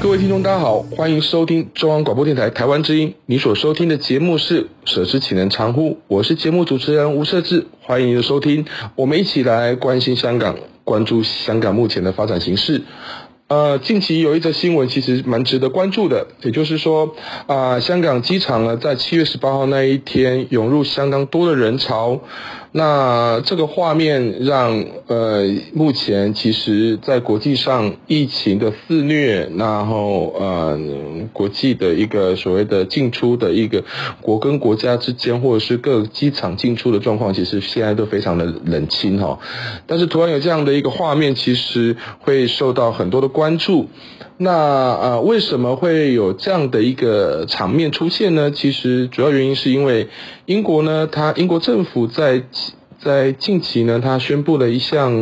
各位听众，大家好，欢迎收听中央广播电台台湾之音。你所收听的节目是《舍之岂能藏乎》，我是节目主持人吴瑟智，欢迎你的收听。我们一起来关心香港，关注香港目前的发展形势。呃，近期有一则新闻，其实蛮值得关注的，也就是说，啊、香港机场呢，在七月十八号那一天，涌入相当多的人潮。那这个画面让呃，目前其实在国际上疫情的肆虐，然后呃，国际的一个所谓的进出的一个国跟国家之间，或者是各机场进出的状况，其实现在都非常的冷清哈。但是突然有这样的一个画面，其实会受到很多的关注。那呃，为什么会有这样的一个场面出现呢？其实主要原因是因为英国呢，它英国政府在在近期呢，它宣布了一项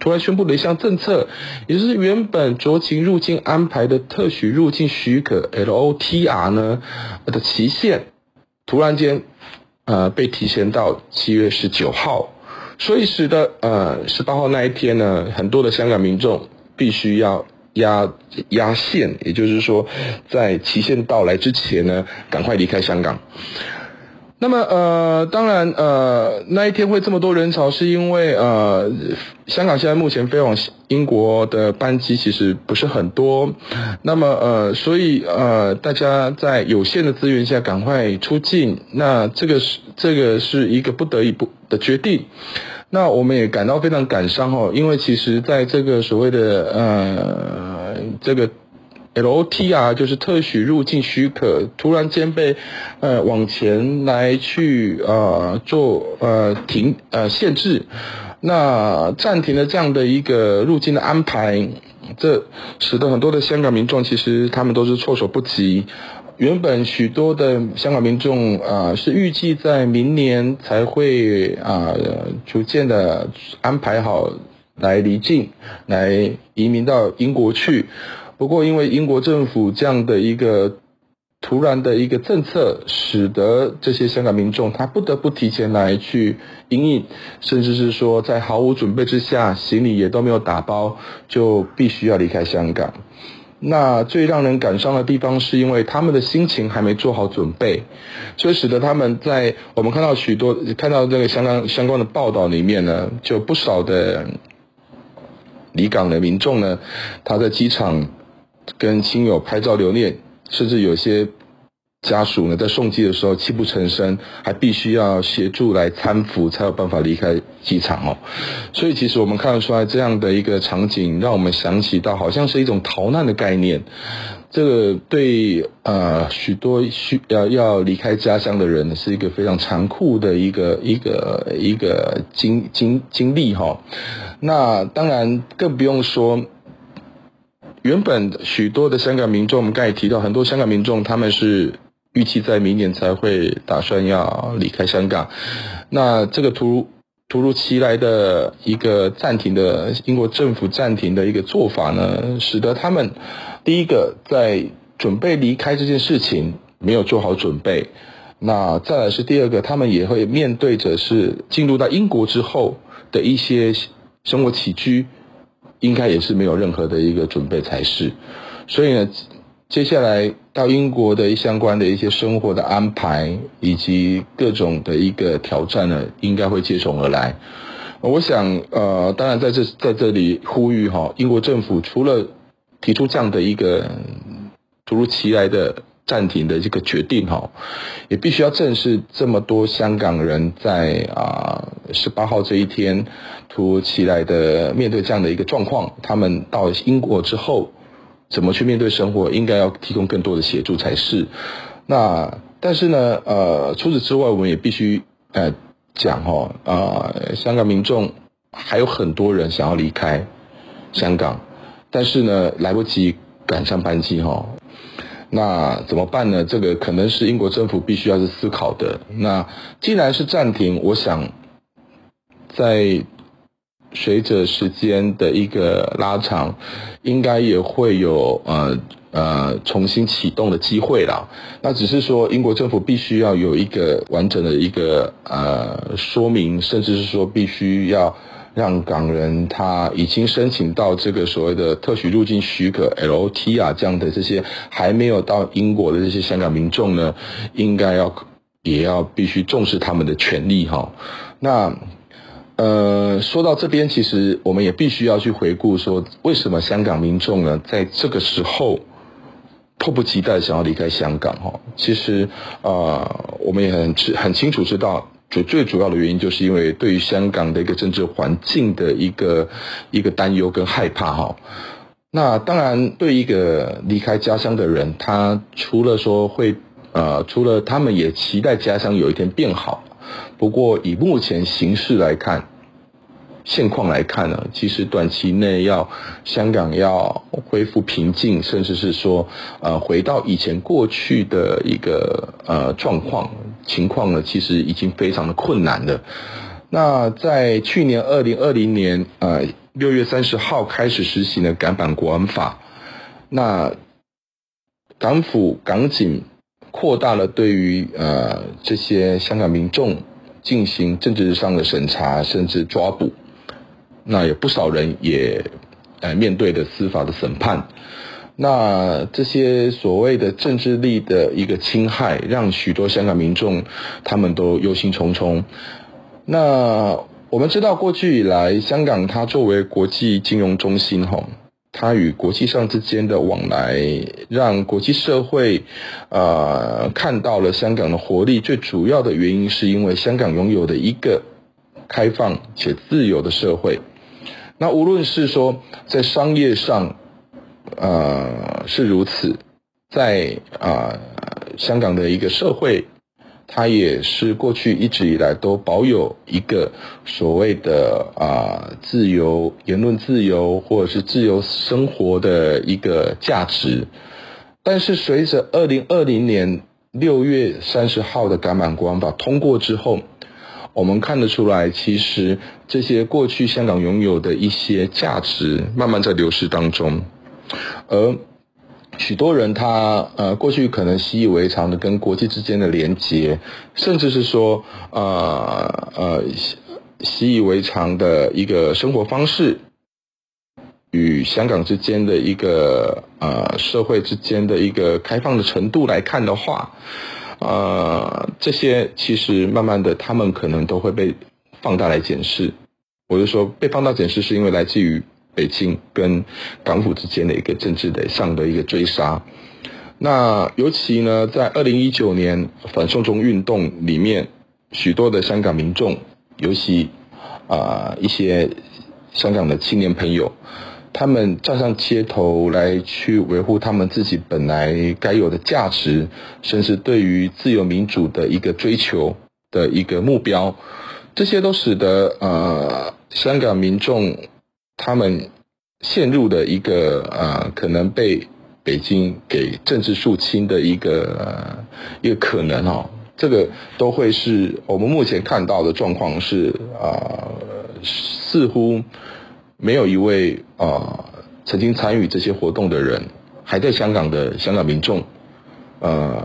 突然宣布了一项政策，也就是原本酌情入境安排的特许入境许可 LOTR 呢的期限，突然间呃被提前到七月十九号，所以使得呃十八号那一天呢，很多的香港民众必须要。压压线，也就是说，在期限到来之前呢，赶快离开香港。那么，呃，当然，呃，那一天会这么多人潮，是因为呃，香港现在目前飞往英国的班机其实不是很多。那么，呃，所以呃，大家在有限的资源下赶快出境，那这个是这个是一个不得已不的决定。那我们也感到非常感伤哦，因为其实在这个所谓的呃这个 LOTR 就是特许入境许可，突然间被呃往前来去呃做呃停呃限制，那暂停了这样的一个入境的安排，这使得很多的香港民众其实他们都是措手不及。原本许多的香港民众啊、是预计在明年才会啊、逐渐的安排好来离境，来移民到英国去。不过，因为英国政府这样的一个突然的一个政策，使得这些香港民众他不得不提前来去因应，甚至是说在毫无准备之下，行李也都没有打包，就必须要离开香港。那最让人感伤的地方，是因为他们的心情还没做好准备，所以使得他们在我们看到许多看到这个相关相关的报道里面呢，就不少的离港的民众呢，他在机场跟亲友拍照留念，甚至有些。家属呢，在送机的时候泣不成声，还必须要协助来搀扶，才有办法离开机场哦。所以，其实我们看得出来，这样的一个场景，让我们想起到好像是一种逃难的概念。这个对呃许多需要要离开家乡的人，是一个非常残酷的一个一个一个经经经历哈、哦。那当然更不用说，原本许多的香港民众，我们刚才提到，很多香港民众他们是。预期在明年才会打算要离开香港，那这个突如突如其来的一个暂停的英国政府暂停的一个做法呢，使得他们第一个在准备离开这件事情没有做好准备，那再来是第二个，他们也会面对着是进入到英国之后的一些生活起居，应该也是没有任何的一个准备才是，所以呢。接下来到英国的相关的一些生活的安排，以及各种的一个挑战呢，应该会接踵而来。我想，呃，当然在这在这里呼吁哈，英国政府除了提出这样的一个突如其来的暂停的这个决定哈，也必须要正视这么多香港人在啊十八号这一天突如其来的面对这样的一个状况，他们到英国之后。怎么去面对生活，应该要提供更多的协助才是。那但是呢，呃，除此之外，我们也必须呃讲哈，啊、呃，香港民众还有很多人想要离开香港，但是呢，来不及赶上班机哈。那怎么办呢？这个可能是英国政府必须要去思考的。那既然是暂停，我想在随着时间的一个拉长，应该也会有呃呃重新启动的机会啦。那只是说英国政府必须要有一个完整的一个呃说明，甚至是说必须要。让港人他已经申请到这个所谓的特许入境许可 LOT 啊，这样的这些还没有到英国的这些香港民众呢，应该要也要必须重视他们的权利哈。那呃，说到这边，其实我们也必须要去回顾说，为什么香港民众呢，在这个时候迫不及待想要离开香港哈？其实啊、呃，我们也很很清楚知道。最最主要的原因，就是因为对于香港的一个政治环境的一个一个担忧跟害怕哈。那当然，对一个离开家乡的人，他除了说会呃，除了他们也期待家乡有一天变好，不过以目前形势来看。现况来看呢，其实短期内要香港要恢复平静，甚至是说呃回到以前过去的一个呃状况情况呢，其实已经非常的困难了。那在去年二零二零年呃六月三十号开始实行的港版国安法，那港府港警扩大了对于呃这些香港民众进行政治上的审查，甚至抓捕。那有不少人也，呃，面对的司法的审判，那这些所谓的政治力的一个侵害，让许多香港民众他们都忧心忡忡。那我们知道，过去以来，香港它作为国际金融中心，吼，它与国际上之间的往来，让国际社会，呃，看到了香港的活力。最主要的原因，是因为香港拥有的一个开放且自由的社会。那无论是说在商业上，呃是如此，在啊、香港的一个社会，它也是过去一直以来都保有一个所谓的啊、自由言论自由或者是自由生活的一个价值。但是随着二零二零年六月三十号的港版国安法通过之后，我们看得出来，其实这些过去香港拥有的一些价值，慢慢在流失当中，而许多人他呃过去可能习以为常的跟国际之间的连接，甚至是说呃呃习以为常的一个生活方式，与香港之间的一个呃社会之间的一个开放的程度来看的话。呃，这些其实慢慢的，他们可能都会被放大来检视。我就说被放大检视，是因为来自于北京跟港府之间的一个政治的上的一个追杀。那尤其呢，在二零一九年反送中运动里面，许多的香港民众，尤其啊、一些香港的青年朋友。他们站上街头来去维护他们自己本来该有的价值，甚至对于自由民主的一个追求的一个目标，这些都使得呃香港民众他们陷入的一个呃可能被北京给政治肃清的一个、呃、一个可能哦，这个都会是我们目前看到的状况是啊、似乎。没有一位啊、曾经参与这些活动的人还在香港的香港民众，呃，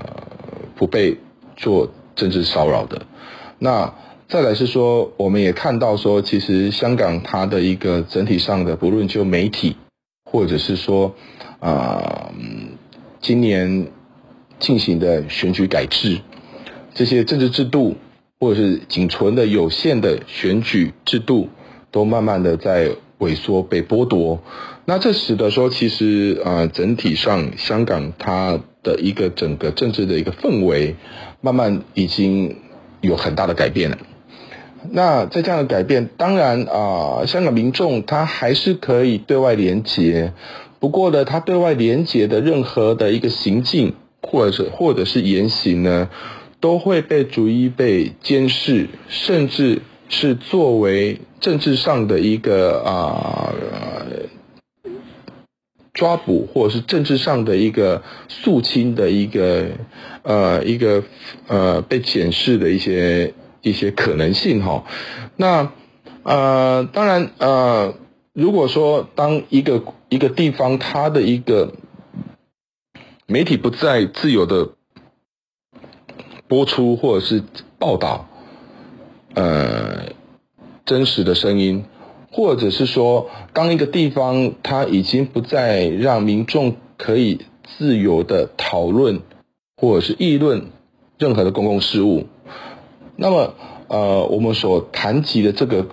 不被做政治骚扰的。那再来是说，我们也看到说，其实香港它的一个整体上的，不论就媒体，或者是说啊、呃，今年进行的选举改制，这些政治制度，或者是仅存的有限的选举制度，都慢慢的在。萎缩被剥夺，那这使得说，其实呃，整体上香港它的一个整个政治的一个氛围，慢慢已经有很大的改变了。那在这样的改变，当然啊、香港民众他还是可以对外连结，不过呢，他对外连结的任何的一个行径，或者或者是言行呢，都会被逐一被监视，甚至是作为政治上的一个啊、抓捕，或者是政治上的一个肃清的一个呃一个呃被检视的一些。一些可能性哈，那呃，当然呃，如果说当一个一个地方它的一个媒体不再自由的播出或者是报道呃真实的声音，或者是说当一个地方它已经不再让民众可以自由的讨论或者是议论任何的公共事务。那么，呃，我们所谈及的这个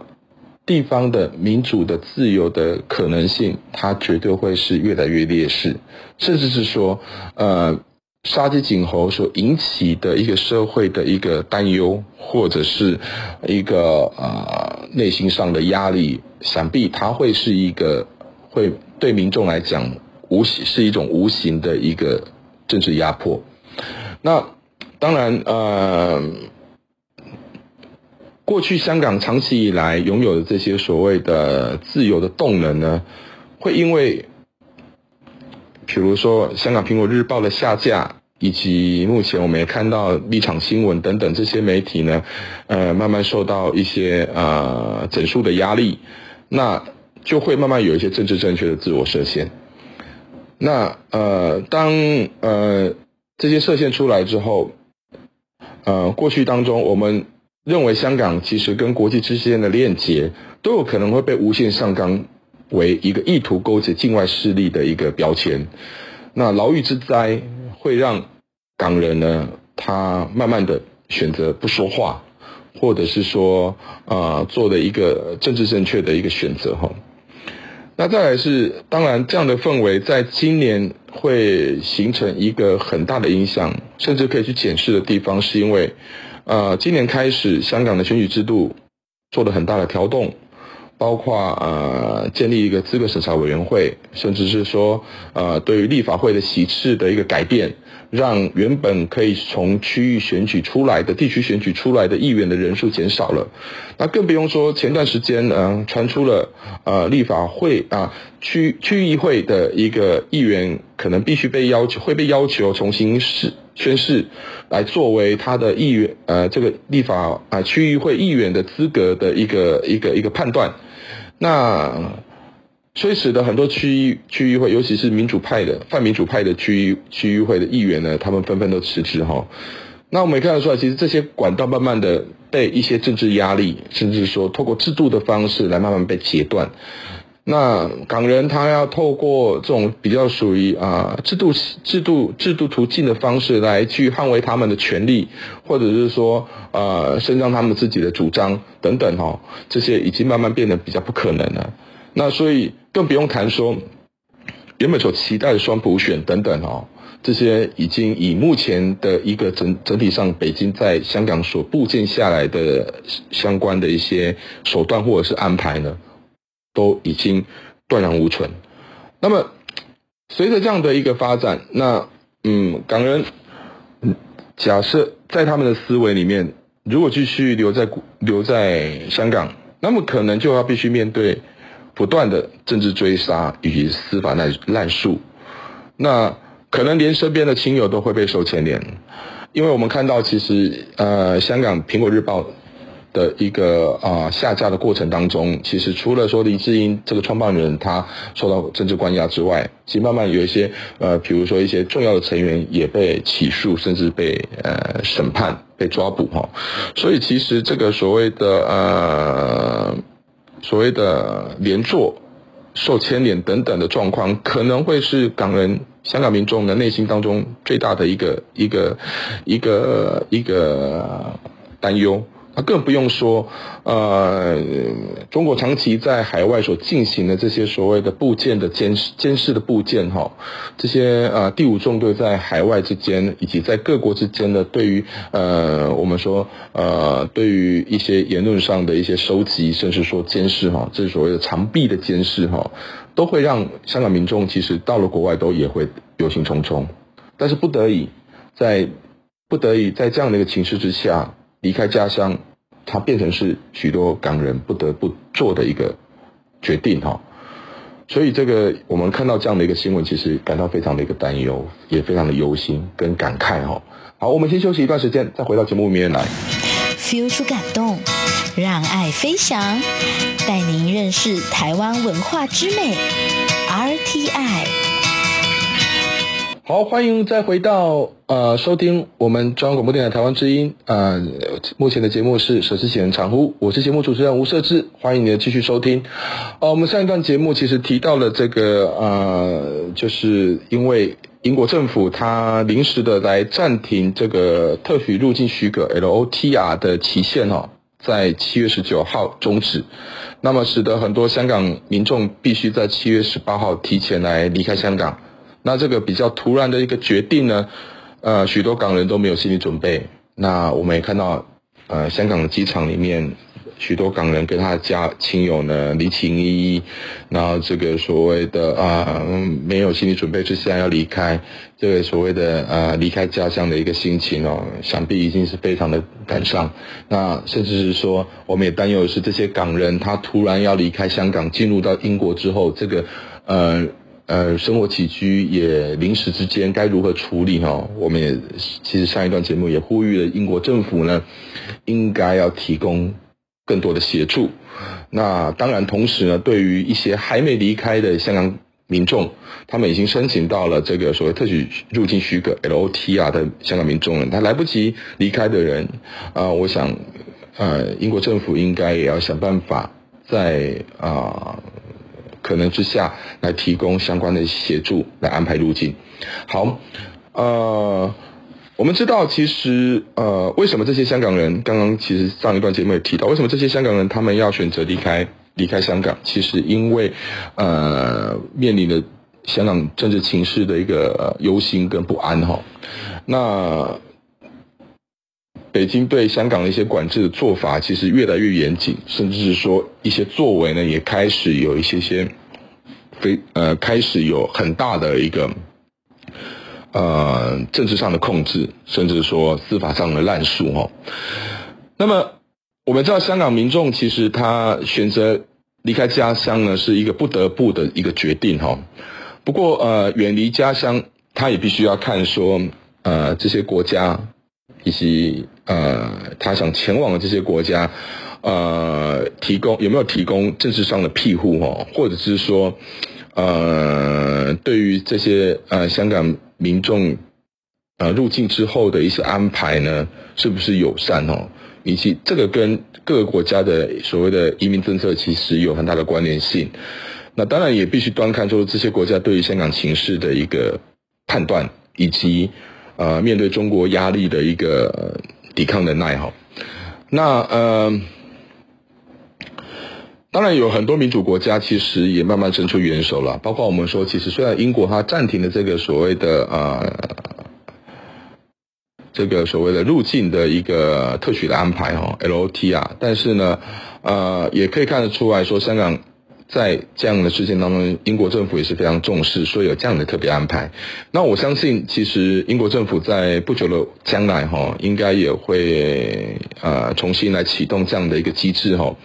地方的民主的自由的可能性，它绝对会是越来越劣势，甚至是说，呃，杀鸡儆猴所引起的一个社会的一个担忧，或者是一个呃内心上的压力，想必它会是一个会对民众来讲无形是一种无形的一个政治压迫。那当然，呃。过去香港长期以来拥有的这些所谓的自由的动能呢，会因为，比如说香港苹果日报的下架，以及目前我们也看到立场新闻等等这些媒体呢，呃，慢慢受到一些呃整数的压力，那就会慢慢有一些政治正确的自我设限。那呃，当呃这些设限出来之后，呃，过去当中我们。认为香港其实跟国际之间的链接都有可能会被无限上纲为一个意图勾结境外势力的一个标签，那牢狱之灾会让港人呢，他慢慢的选择不说话，或者是说啊做的一个政治正确的一个选择哈。那再来是，当然这样的氛围在今年会形成一个很大的影响，甚至可以去检视的地方，是因为。呃，今年开始，香港的选举制度做了很大的调动，包括呃建立一个资格审查委员会，甚至是说呃对于立法会的席次的一个改变，让原本可以从区域选举出来的地区选举出来的议员的人数减少了。那更不用说前段时间呃传出了呃立法会啊区区议会的一个议员可能必须被要求会被要求重新试。宣誓来作为他的议员，呃，这个立法啊区域会议员的资格的一个一个一个判断，那所以使得很多区域区域会，尤其是民主派的泛民主派的区域区域会的议员呢，他们纷纷都辞职哈。那我们也看得出来，其实这些管道慢慢的被一些政治压力，甚至说透过制度的方式来慢慢被截断。那港人他要透过这种比较属于啊制度制度制度途径的方式来去捍卫他们的权利，或者是说呃伸张他们自己的主张等等哈，这些已经慢慢变得比较不可能了。那所以更不用谈说原本所期待的双普选等等哈，这些已经以目前的一个整整体上北京在香港所布建下来的相关的一些手段或者是安排呢，都已经断然无存。那么，随着这样的一个发展，那嗯，港人假设在他们的思维里面，如果继续留在留在香港，那么可能就要必须面对不断的政治追杀以及司法滥滥诉。那可能连身边的亲友都会被受牵连，因为我们看到，其实呃，香港苹果日报。的一个啊、下架的过程当中，其实除了说黎智英这个创办人他受到政治关押之外，其实慢慢有一些呃，比如说一些重要的成员也被起诉，甚至被呃审判、被抓捕哈。所以其实这个所谓的呃所谓的连坐、受牵连等等的状况，可能会是港人、香港民众的内心当中最大的一个一个一个一个担忧。更不用说，呃，中国长期在海外所进行的这些所谓的部件的监视、监视的部件，哈，这些呃第五纵队在海外之间以及在各国之间的对于呃我们说呃对于一些言论上的一些收集，甚至说监视，哈，这是所谓的长臂的监视，哈，都会让香港民众其实到了国外都也会忧心忡忡，但是不得已在不得已在这样的一个情势之下。离开家乡，它变成是许多港人不得不做的一个决定哈。所以这个我们看到这样的一个新闻，其实感到非常的一个担忧，也非常的忧心跟感慨哈。好，我们先休息一段时间，再回到节目里面来。Feel 出感动，让爱飞翔，带您认识台湾文化之美，RTI。好，欢迎再回到呃收听我们中央广播电台台湾之音。呃，目前的节目是“舍之岂能常乎”，我是节目主持人吴设志，欢迎你的继续收听。呃，我们上一段节目其实提到了这个呃，就是因为英国政府它临时的来暂停这个特许入境许可 LOTR 的期限哦，在七月十九号终止，那么使得很多香港民众必须在七月十八号提前来离开香港。那这个比较突然的一个决定呢，呃，许多港人都没有心理准备。那我们也看到，呃，香港的机场里面，许多港人跟他的家亲友呢离情依依，然后这个所谓的啊、呃，没有心理准备之下要离开，这个所谓的呃离开家乡的一个心情哦，想必已经是非常的感伤。那甚至是说，我们也担忧的是这些港人他突然要离开香港，进入到英国之后，这个呃。呃，生活起居也临时之间该如何处理哈？我们也其实上一段节目也呼吁了英国政府呢，应该要提供更多的协助。那当然，同时呢，对于一些还没离开的香港民众，他们已经申请到了这个所谓特许入境许可 LOTR 的香港民众了，他来不及离开的人啊，我想，呃，英国政府应该也要想办法在啊。可能之下来提供相关的协助，来安排路径。好，呃，我们知道，其实呃，为什么这些香港人刚刚其实上一段节目也提到，为什么这些香港人他们要选择离开离开香港？其实因为呃，面临的香港政治情势的一个忧心跟不安哈。那北京对香港的一些管制的做法，其实越来越严谨，甚至是说一些作为呢，也开始有一些些非呃，开始有很大的一个呃政治上的控制，甚至说司法上的滥诉哈。那么我们知道，香港民众其实他选择离开家乡呢，是一个不得不的一个决定哈。不过呃，远离家乡，他也必须要看说呃这些国家。以及呃，他想前往的这些国家，呃，提供有没有提供政治上的庇护哈，或者是说，呃，对于这些呃香港民众呃入境之后的一些安排呢，是不是友善哦？以及这个跟各个国家的所谓的移民政策其实有很大的关联性。那当然也必须端看出这些国家对于香港情势的一个判断，以及。呃，面对中国压力的一个抵抗能耐哈，那呃，当然有很多民主国家其实也慢慢伸出援手了，包括我们说，其实虽然英国它暂停了这个所谓的呃，这个所谓的入境的一个特许的安排哈，LOTR，但是呢，呃，也可以看得出来说香港。在这样的事件当中，英国政府也是非常重视，所以有这样的特别安排。那我相信，其实英国政府在不久的将来，哈，应该也会呃重新来启动这样的一个机制，哈。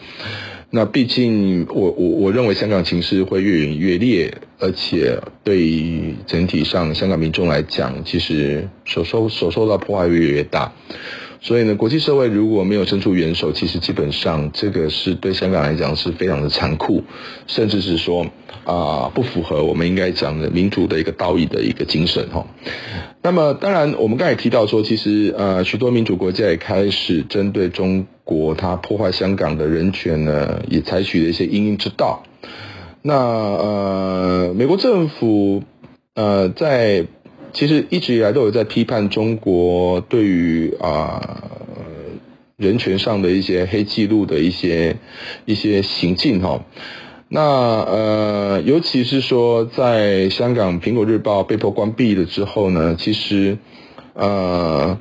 那毕竟我，我我认为香港情势会越演越烈，而且对于整体上香港民众来讲，其实所受所受到破坏越来越大。所以呢，国际社会如果没有伸出援手，其实基本上这个是对香港来讲是非常的残酷，甚至是说啊、不符合我们应该讲的民主的一个道义的一个精神哈。那么当然，我们刚才提到说，其实呃许多民主国家也开始针对中国它破坏香港的人权呢，也采取了一些因应之道。那呃美国政府呃在。其实一直以来都有在批判中国对于啊人权上的一些黑记录的一些一些行径哈。那呃，尤其是说在香港《苹果日报》被迫关闭了之后呢，其实呃，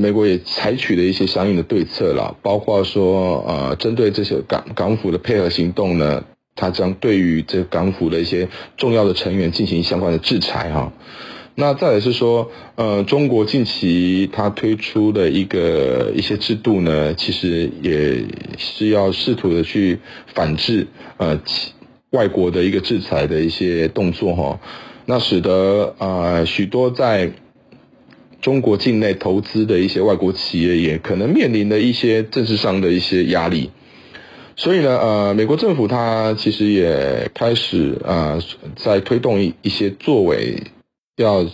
美国也采取了一些相应的对策了，包括说呃，针对这些港港府的配合行动呢，它将对于这港府的一些重要的成员进行相关的制裁哈。那再来是说，呃，中国近期它推出的一个一些制度呢，其实也是要试图的去反制呃外国的一个制裁的一些动作哈。那使得呃许多在中国境内投资的一些外国企业也可能面临的一些政治上的一些压力。所以呢，呃，美国政府它其实也开始呃在推动一一些作为。要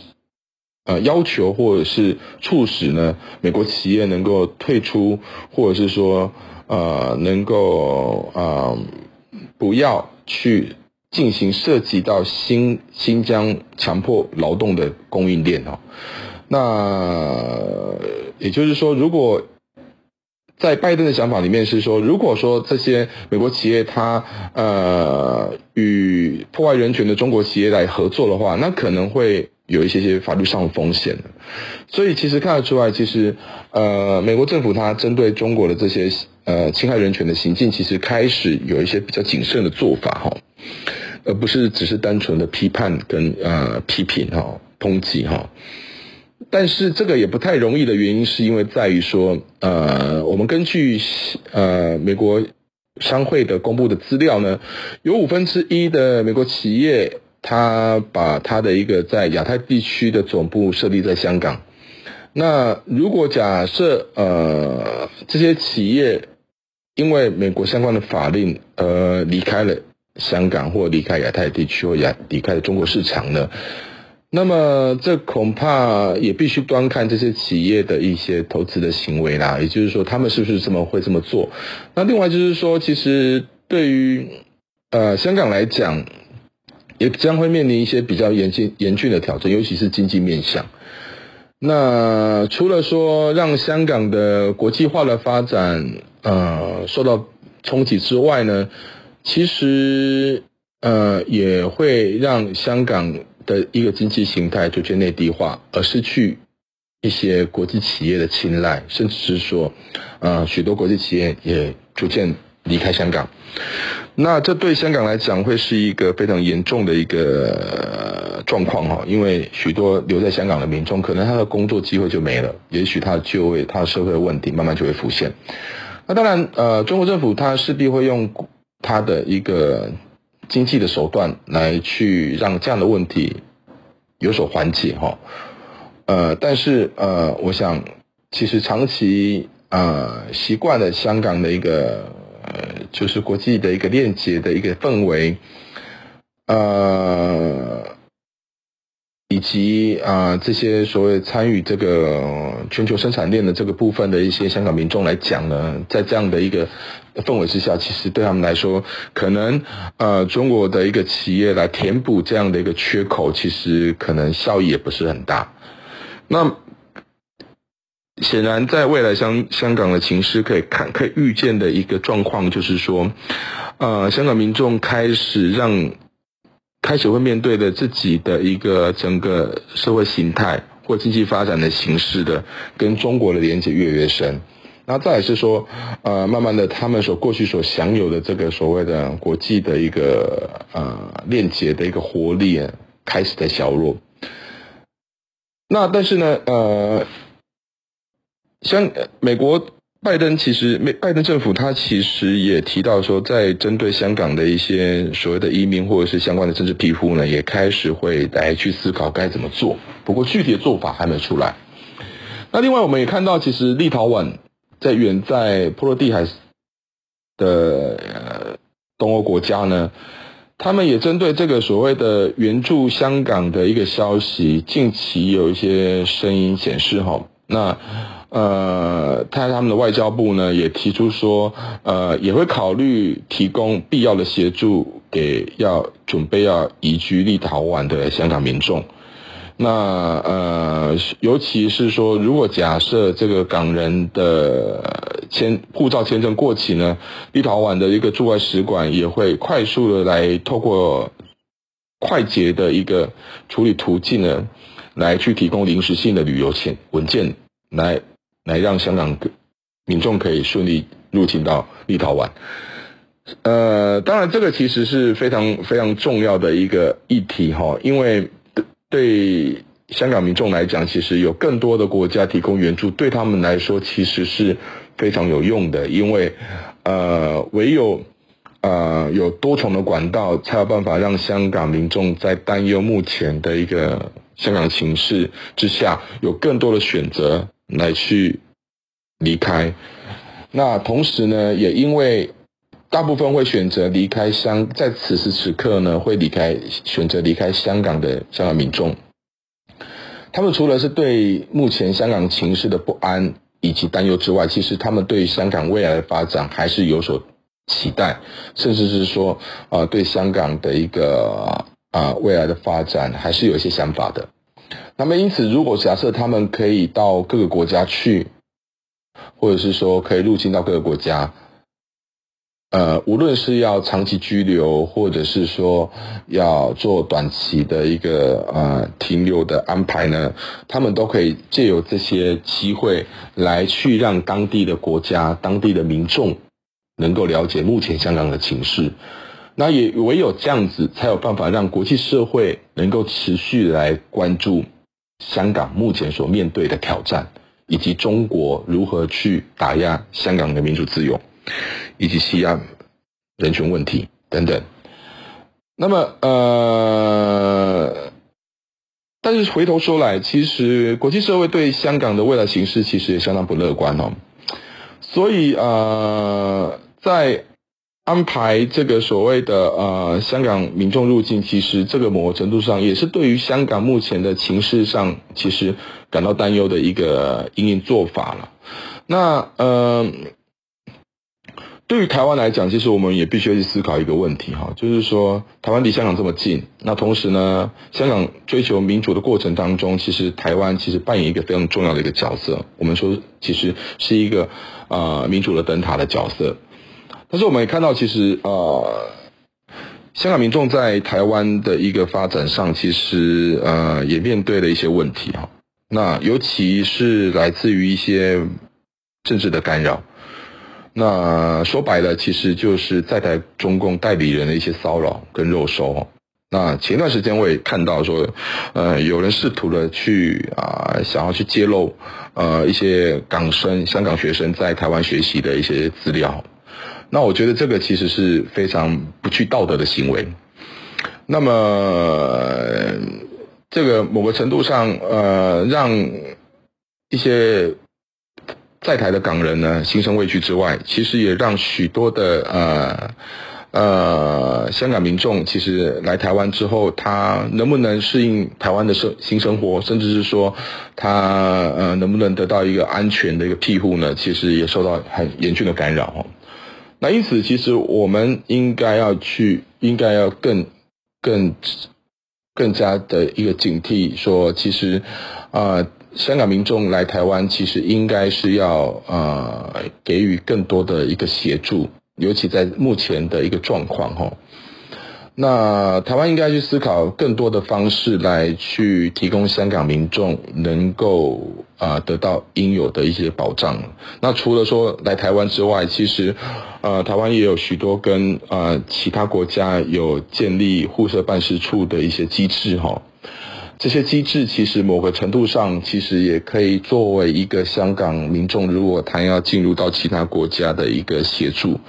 呃要求或者是促使呢，美国企业能够退出，或者是说呃能够呃不要去进行涉及到新新疆强迫劳动的供应链哦。那也就是说，如果在拜登的想法里面是说，如果说这些美国企业它呃与破坏人权的中国企业来合作的话，那可能会。有一些些法律上的风险，所以其实看得出来，其实呃，美国政府它针对中国的这些呃侵害人权的行径，其实开始有一些比较谨慎的做法哈，而不是只是单纯的批判跟呃批评哈、抨击哈。但是这个也不太容易的原因，是因为在于说呃，我们根据呃美国商会的公布的资料呢，有五分之一的美国企业。它把它的一个在亚太地区的总部设立在香港。那如果假设呃这些企业因为美国相关的法令而离开了香港，或离开亚太地区，或亚离开了中国市场呢？那么这恐怕也必须端看这些企业的一些投资的行为啦。也就是说，他们是不是这么会这么做？那另外就是说，其实对于呃香港来讲。也将会面临一些比较严峻严峻的挑战，尤其是经济面向。那除了说让香港的国际化的发展呃受到冲击之外呢，其实呃也会让香港的一个经济形态逐渐内地化，而失去一些国际企业的青睐，甚至是说呃许多国际企业也逐渐离开香港。那这对香港来讲会是一个非常严重的一个状况哈，因为许多留在香港的民众，可能他的工作机会就没了，也许他就业、他的社会问题慢慢就会浮现。那当然，呃，中国政府他势必会用他的一个经济的手段来去让这样的问题有所缓解哈。呃，但是呃，我想其实长期呃习惯了香港的一个。呃，就是国际的一个链接的一个氛围，呃，以及啊、这些所谓参与这个全球生产链的这个部分的一些香港民众来讲呢，在这样的一个氛围之下，其实对他们来说，可能呃中国的一个企业来填补这样的一个缺口，其实可能效益也不是很大。那。显然，在未来香香港的情势可以看可以预见的一个状况，就是说，呃，香港民众开始让开始会面对的自己的一个整个社会形态或经济发展的形式的跟中国的连接越来越深。那再来是说，呃，慢慢的，他们所过去所享有的这个所谓的国际的一个呃链接的一个活力开始在削弱。那但是呢，呃。像美国拜登其实美拜登政府他其实也提到说，在针对香港的一些所谓的移民或者是相关的政治庇护呢，也开始会来去思考该怎么做。不过具体的做法还没出来。那另外我们也看到，其实立陶宛在远在波罗的海的东欧国家呢，他们也针对这个所谓的援助香港的一个消息，近期有一些声音显示哈，那。呃，他他们的外交部呢也提出说，呃，也会考虑提供必要的协助给要准备要移居立陶宛的香港民众。那呃，尤其是说，如果假设这个港人的签护照签证过期呢，立陶宛的一个驻外使馆也会快速的来透过快捷的一个处理途径呢，来去提供临时性的旅游签文件，来来让香港民众可以顺利入境到立陶宛。呃，当然，这个其实是非常非常重要的一个议题哈，因为。对香港民众来讲，其实有更多的国家提供援助，对他们来说其实是非常有用的。因为，呃，唯有呃有多重的管道，才有办法让香港民众在担忧目前的一个香港情势之下，有更多的选择来去离开。那同时呢，也因为大部分会选择离开香，在此时此刻呢，会离开选择离开香港的香港民众，他们除了是对目前香港情势的不安以及担忧之外，其实他们对香港未来的发展还是有所期待，甚至是说啊、对香港的一个啊、未来的发展还是有一些想法的。那么因此，如果假设他们可以到各个国家去，或者是说可以入境到各个国家。呃，无论是要长期居留，或者是说要做短期的一个呃停留的安排呢，他们都可以借由这些机会来去让当地的国家、当地的民众能够了解目前香港的情势。那也唯有这样子，才有办法让国际社会能够持续来关注香港目前所面对的挑战，以及中国如何去打压香港的民主自由。以及西岸人权问题等等，那么呃，但是回头说来，其实国际社会对香港的未来形势其实也相当不乐观哦。所以呃，在安排这个所谓的呃香港民众入境，其实这个某个程度上也是对于香港目前的情势上，其实感到担忧的一个因应做法了。那呃。对于台湾来讲，其实我们也必须要去思考一个问题哈，就是说台湾离香港这么近，那同时呢，香港追求民主的过程当中，其实台湾其实扮演一个非常重要的一个角色。我们说，其实是一个呃民主的灯塔的角色。但是我们也看到，其实呃，香港民众在台湾的一个发展上，其实呃也面对了一些问题哈。那尤其是来自于一些政治的干扰。那说白了，其实就是在台中共代理人的一些骚扰跟肉收。那前段时间我也看到说，呃，有人试图的去啊，想要去揭露呃一些港生、香港学生在台湾学习的一些资料。那我觉得这个其实是非常不具道德的行为。那么这个某个程度上，呃，让一些。在台的港人呢，心生畏惧之外，其实也让许多的呃呃香港民众，其实来台湾之后，他能不能适应台湾的生新生活，甚至是说他呃能不能得到一个安全的一个庇护呢？其实也受到很严峻的干扰哦。那因此，其实我们应该要去，应该要更更更加的一个警惕，说其实啊。香港民众来台湾，其实应该是要呃给予更多的一个协助，尤其在目前的一个状况哦。那台湾应该去思考更多的方式来去提供香港民众能够啊得到应有的一些保障。那除了说来台湾之外，其实呃台湾也有许多跟呃其他国家有建立互设办事处的一些机制哈。这些机制其实某个程度上，其实也可以作为一个香港民众，如果他要进入到其他国家的一个协助。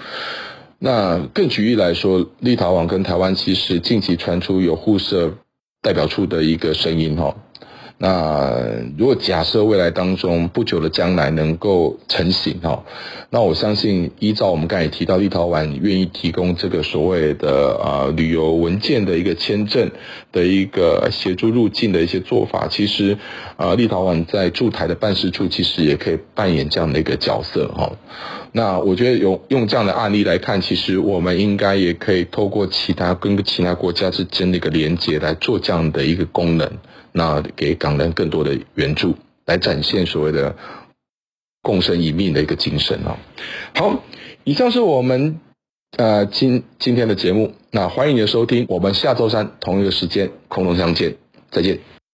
那更举例来说，立陶宛跟台湾其实近期传出有互设代表处的一个声音哈。那如果假设未来当中不久的将来能够成型哈，那我相信依照我们刚才提到立陶宛愿意提供这个所谓的啊旅游文件的一个签证的一个协助入境的一些做法，其实啊立陶宛在驻台的办事处其实也可以扮演这样的一个角色哈。那我觉得用用这样的案例来看，其实我们应该也可以透过其他跟其他国家之间的一个连接来做这样的一个功能，那给港人更多的援助，来展现所谓的共生一命的一个精神啊。好，以上是我们呃今今天的节目，那欢迎你的收听，我们下周三同一个时间空中相见，再见。